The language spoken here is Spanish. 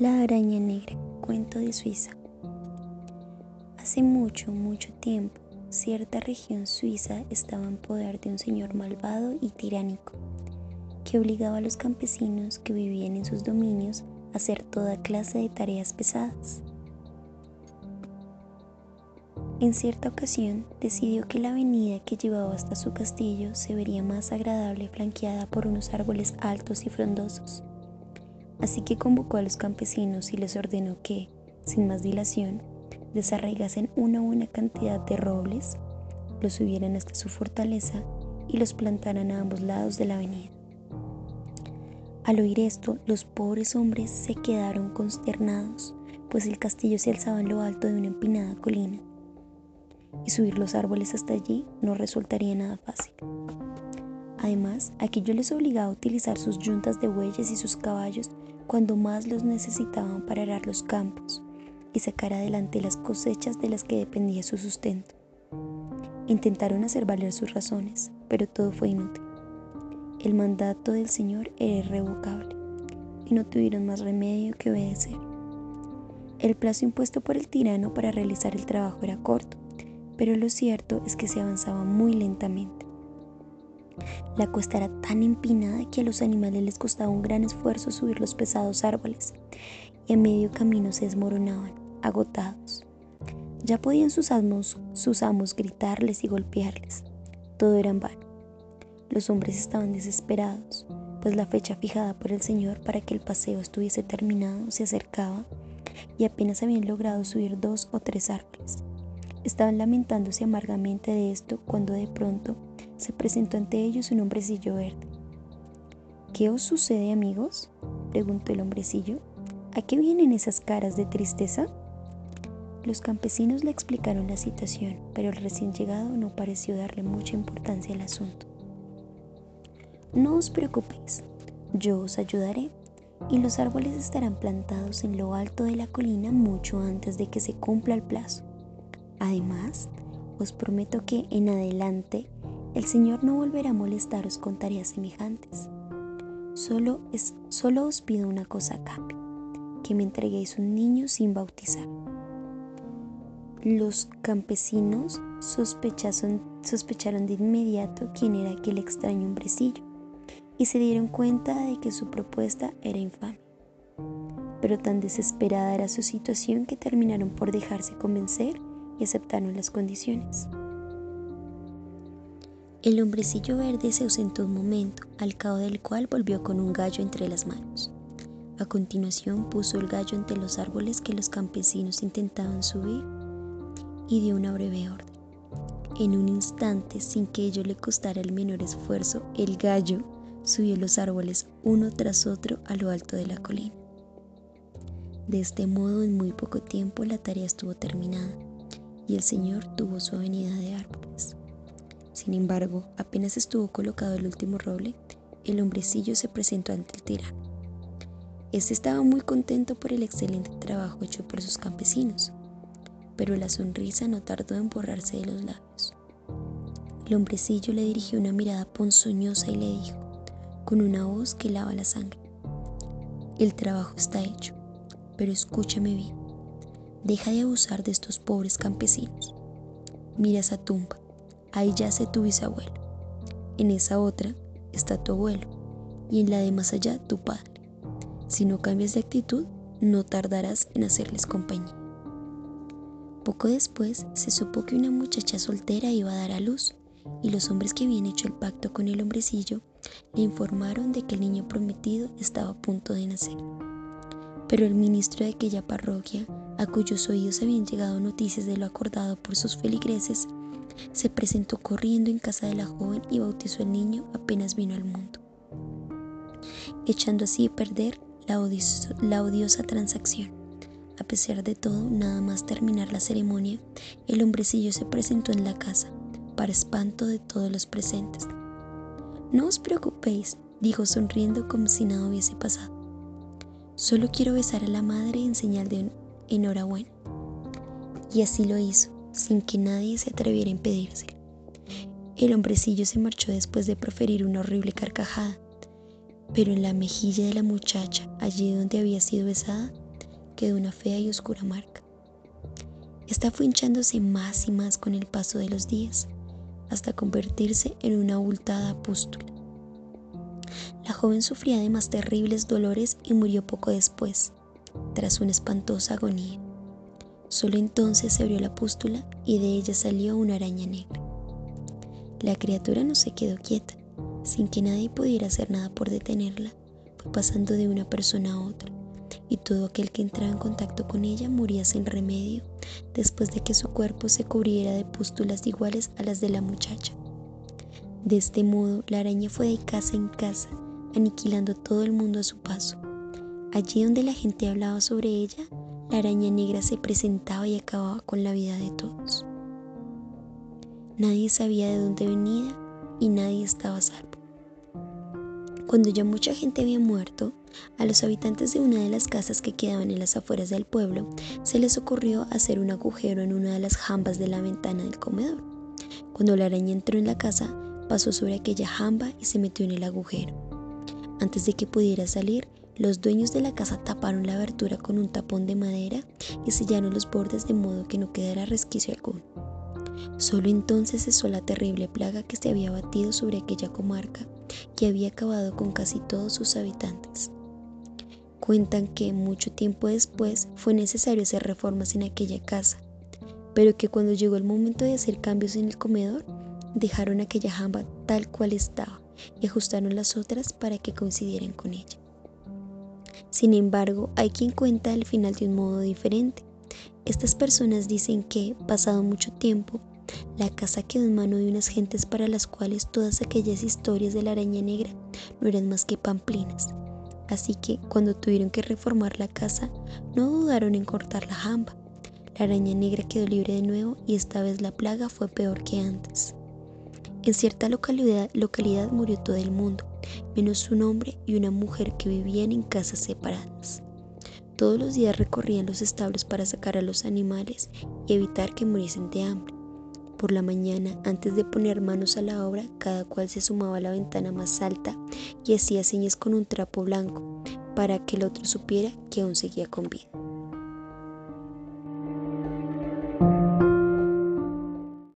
La araña negra, cuento de Suiza. Hace mucho, mucho tiempo, cierta región suiza estaba en poder de un señor malvado y tiránico, que obligaba a los campesinos que vivían en sus dominios a hacer toda clase de tareas pesadas. En cierta ocasión decidió que la avenida que llevaba hasta su castillo se vería más agradable flanqueada por unos árboles altos y frondosos Así que convocó a los campesinos y les ordenó que, sin más dilación, desarraigasen una buena cantidad de robles, los subieran hasta su fortaleza y los plantaran a ambos lados de la avenida. Al oír esto, los pobres hombres se quedaron consternados, pues el castillo se alzaba en lo alto de una empinada colina, y subir los árboles hasta allí no resultaría nada fácil. Además, aquello les obligaba a utilizar sus yuntas de bueyes y sus caballos cuando más los necesitaban para arar los campos y sacar adelante las cosechas de las que dependía su sustento. Intentaron hacer valer sus razones, pero todo fue inútil. El mandato del Señor era irrevocable y no tuvieron más remedio que obedecer. El plazo impuesto por el tirano para realizar el trabajo era corto, pero lo cierto es que se avanzaba muy lentamente. La cuesta era tan empinada que a los animales les costaba un gran esfuerzo subir los pesados árboles y a medio camino se desmoronaban, agotados. Ya podían sus amos, sus amos gritarles y golpearles. Todo era en vano. Los hombres estaban desesperados, pues la fecha fijada por el Señor para que el paseo estuviese terminado se acercaba y apenas habían logrado subir dos o tres árboles. Estaban lamentándose amargamente de esto cuando de pronto se presentó ante ellos un hombrecillo verde. ¿Qué os sucede, amigos? preguntó el hombrecillo. ¿A qué vienen esas caras de tristeza? Los campesinos le explicaron la situación, pero el recién llegado no pareció darle mucha importancia al asunto. No os preocupéis, yo os ayudaré, y los árboles estarán plantados en lo alto de la colina mucho antes de que se cumpla el plazo. Además, os prometo que en adelante el Señor no volverá a molestaros con tareas semejantes. Solo, os pido una cosa a que me entreguéis un niño sin bautizar. Los campesinos sospecharon de inmediato quién era aquel extraño hombrecillo y se dieron cuenta de que su propuesta era infame. Pero tan desesperada era su situación que terminaron por dejarse convencer y aceptaron las condiciones. El hombrecillo verde se ausentó un momento, al cabo del cual volvió con un gallo entre las manos. A continuación puso el gallo entre los árboles que los campesinos intentaban subir y dio una breve orden. En un instante, sin que ello le costara el menor esfuerzo, el gallo subió los árboles uno tras otro a lo alto de la colina. De este modo, en muy poco tiempo la tarea estuvo terminada y el Señor tuvo su avenida de árboles. Sin embargo, apenas estuvo colocado el último roble, el hombrecillo se presentó ante el tirano. Este estaba muy contento por el excelente trabajo hecho por sus campesinos, pero la sonrisa no tardó en borrarse de los labios. El hombrecillo le dirigió una mirada ponzoñosa y le dijo, con una voz que lava la sangre, el trabajo está hecho, pero escúchame bien, deja de abusar de estos pobres campesinos. Mira esa tumba, ahí yace tu bisabuelo. En esa otra está tu abuelo y en la de más allá tu padre. Si no cambias de actitud, no tardarás en hacerles compañía. Poco después se supo que una muchacha soltera iba a dar a luz y los hombres que habían hecho el pacto con el hombrecillo le informaron de que el niño prometido estaba a punto de nacer. Pero el ministro de aquella parroquia, a cuyos oídos habían llegado noticias de lo acordado por sus feligreses, se presentó corriendo en casa de la joven y bautizó al niño apenas vino al mundo, echando así a perder la, odiosa transacción. A pesar de todo, nada más terminar la ceremonia, el hombrecillo se presentó en la casa, para espanto de todos los presentes. No os preocupéis, dijo sonriendo como si nada hubiese pasado. Solo quiero besar a la madre en señal de enhorabuena. Y así lo hizo sin que nadie se atreviera a impedírselo. El hombrecillo se marchó después de proferir una horrible carcajada, pero en la mejilla de la muchacha, allí donde había sido besada, quedó una fea y oscura marca. Esta fue hinchándose más y más con el paso de los días, hasta convertirse en una abultada pústula. La joven sufría de más terribles dolores y murió poco después, tras una espantosa agonía. Solo entonces se abrió la pústula y de ella salió una araña negra. La criatura no se quedó quieta, sin que nadie pudiera hacer nada por detenerla, fue pasando de una persona a otra, y todo aquel que entraba en contacto con ella moría sin remedio después de que su cuerpo se cubriera de pústulas iguales a las de la muchacha. De este modo, la araña fue de casa en casa, aniquilando todo el mundo a su paso. Allí donde la gente hablaba sobre ella, la araña negra se presentaba y acababa con la vida de todos. Nadie sabía de dónde venía y nadie estaba a salvo. Cuando ya mucha gente había muerto, a los habitantes de una de las casas que quedaban en las afueras del pueblo se les ocurrió hacer un agujero en una de las jambas de la ventana del comedor. Cuando la araña entró en la casa, pasó sobre aquella jamba y se metió en el agujero. Antes de que pudiera salir, los dueños de la casa taparon la abertura con un tapón de madera y sellaron los bordes de modo que no quedara resquicio alguno. Solo entonces cesó la terrible plaga que se había batido sobre aquella comarca que había acabado con casi todos sus habitantes. Cuentan que mucho tiempo después fue necesario hacer reformas en aquella casa, pero que cuando llegó el momento de hacer cambios en el comedor, dejaron aquella jamba tal cual estaba y ajustaron las otras para que coincidieran con ella. Sin embargo, hay quien cuenta el final de un modo diferente. Estas personas dicen que, pasado mucho tiempo, la casa quedó en mano de unas gentes para las cuales todas aquellas historias de la araña negra no eran más que pamplinas. Así que cuando tuvieron que reformar la casa, no dudaron en cortar la jamba. La araña negra quedó libre de nuevo y esta vez la plaga fue peor que antes. En cierta localidad, murió todo el mundo, menos un hombre y una mujer que vivían en casas separadas. Todos los días recorrían los establos para sacar a los animales y evitar que muriesen de hambre. Por la mañana, antes de poner manos a la obra, cada cual se sumaba a la ventana más alta y hacía señas con un trapo blanco para que el otro supiera que aún seguía con vida.